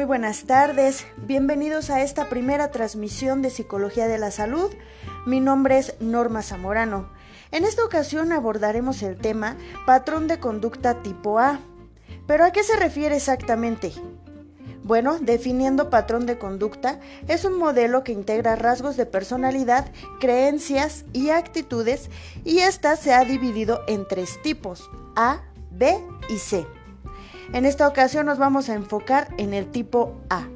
Muy buenas tardes, bienvenidos a esta primera transmisión de Psicología de la Salud. Mi nombre es Norma Zamorano. En esta ocasión abordaremos el tema patrón de conducta tipo A. ¿Pero a qué se refiere exactamente? Bueno, definiendo patrón de conducta, es un modelo que integra rasgos de personalidad, creencias y actitudes y ésta se ha dividido en tres tipos, A, B y C. En esta ocasión nos vamos a enfocar en el tipo A.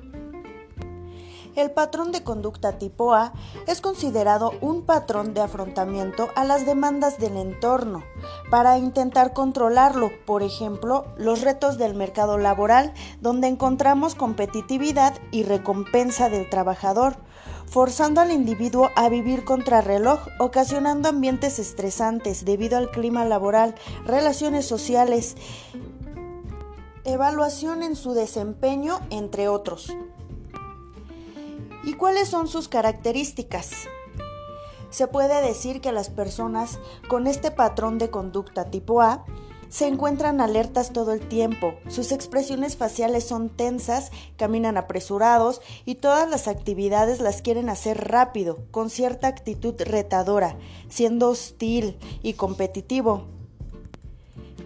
El patrón de conducta tipo A es considerado un patrón de afrontamiento a las demandas del entorno para intentar controlarlo, por ejemplo, los retos del mercado laboral, donde encontramos competitividad y recompensa del trabajador, forzando al individuo a vivir contra reloj, ocasionando ambientes estresantes debido al clima laboral, relaciones sociales evaluación en su desempeño, entre otros. ¿Y cuáles son sus características? Se puede decir que las personas con este patrón de conducta tipo A se encuentran alertas todo el tiempo, sus expresiones faciales son tensas, caminan apresurados y todas las actividades las quieren hacer rápido, con cierta actitud retadora, siendo hostil y competitivo,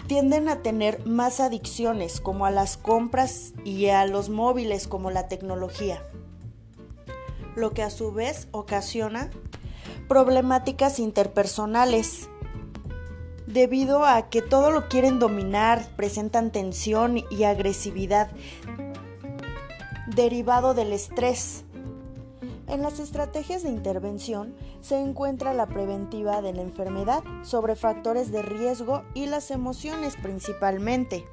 tienden a tener más adicciones como a las compras y a los móviles como la tecnología, lo que a su vez ocasiona problemáticas interpersonales debido a que todo lo quieren dominar, presentan tensión y agresividad derivado del estrés. En las estrategias de intervención se encuentra la preventiva de la enfermedad sobre factores de riesgo y las emociones principalmente.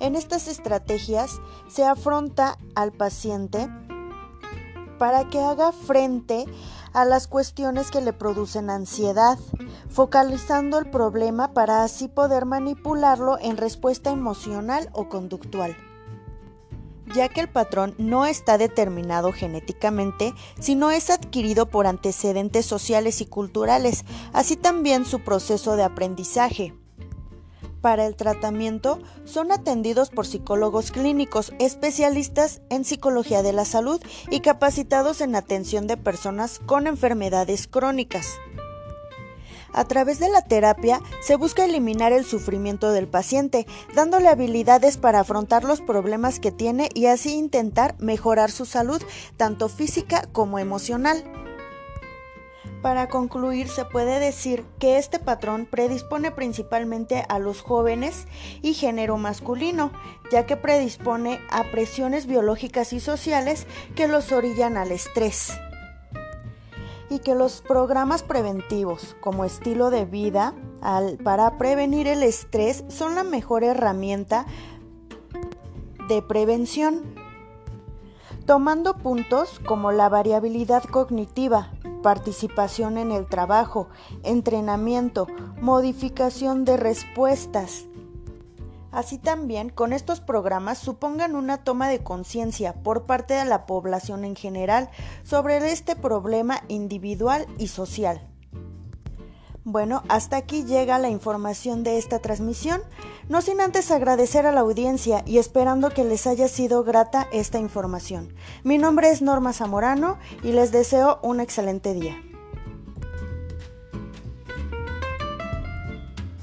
En estas estrategias se afronta al paciente para que haga frente a las cuestiones que le producen ansiedad, focalizando el problema para así poder manipularlo en respuesta emocional o conductual ya que el patrón no está determinado genéticamente, sino es adquirido por antecedentes sociales y culturales, así también su proceso de aprendizaje. Para el tratamiento son atendidos por psicólogos clínicos, especialistas en psicología de la salud y capacitados en atención de personas con enfermedades crónicas. A través de la terapia se busca eliminar el sufrimiento del paciente, dándole habilidades para afrontar los problemas que tiene y así intentar mejorar su salud, tanto física como emocional. Para concluir, se puede decir que este patrón predispone principalmente a los jóvenes y género masculino, ya que predispone a presiones biológicas y sociales que los orillan al estrés y que los programas preventivos como estilo de vida para prevenir el estrés son la mejor herramienta de prevención, tomando puntos como la variabilidad cognitiva, participación en el trabajo, entrenamiento, modificación de respuestas, Así también, con estos programas supongan una toma de conciencia por parte de la población en general sobre este problema individual y social. Bueno, hasta aquí llega la información de esta transmisión, no sin antes agradecer a la audiencia y esperando que les haya sido grata esta información. Mi nombre es Norma Zamorano y les deseo un excelente día.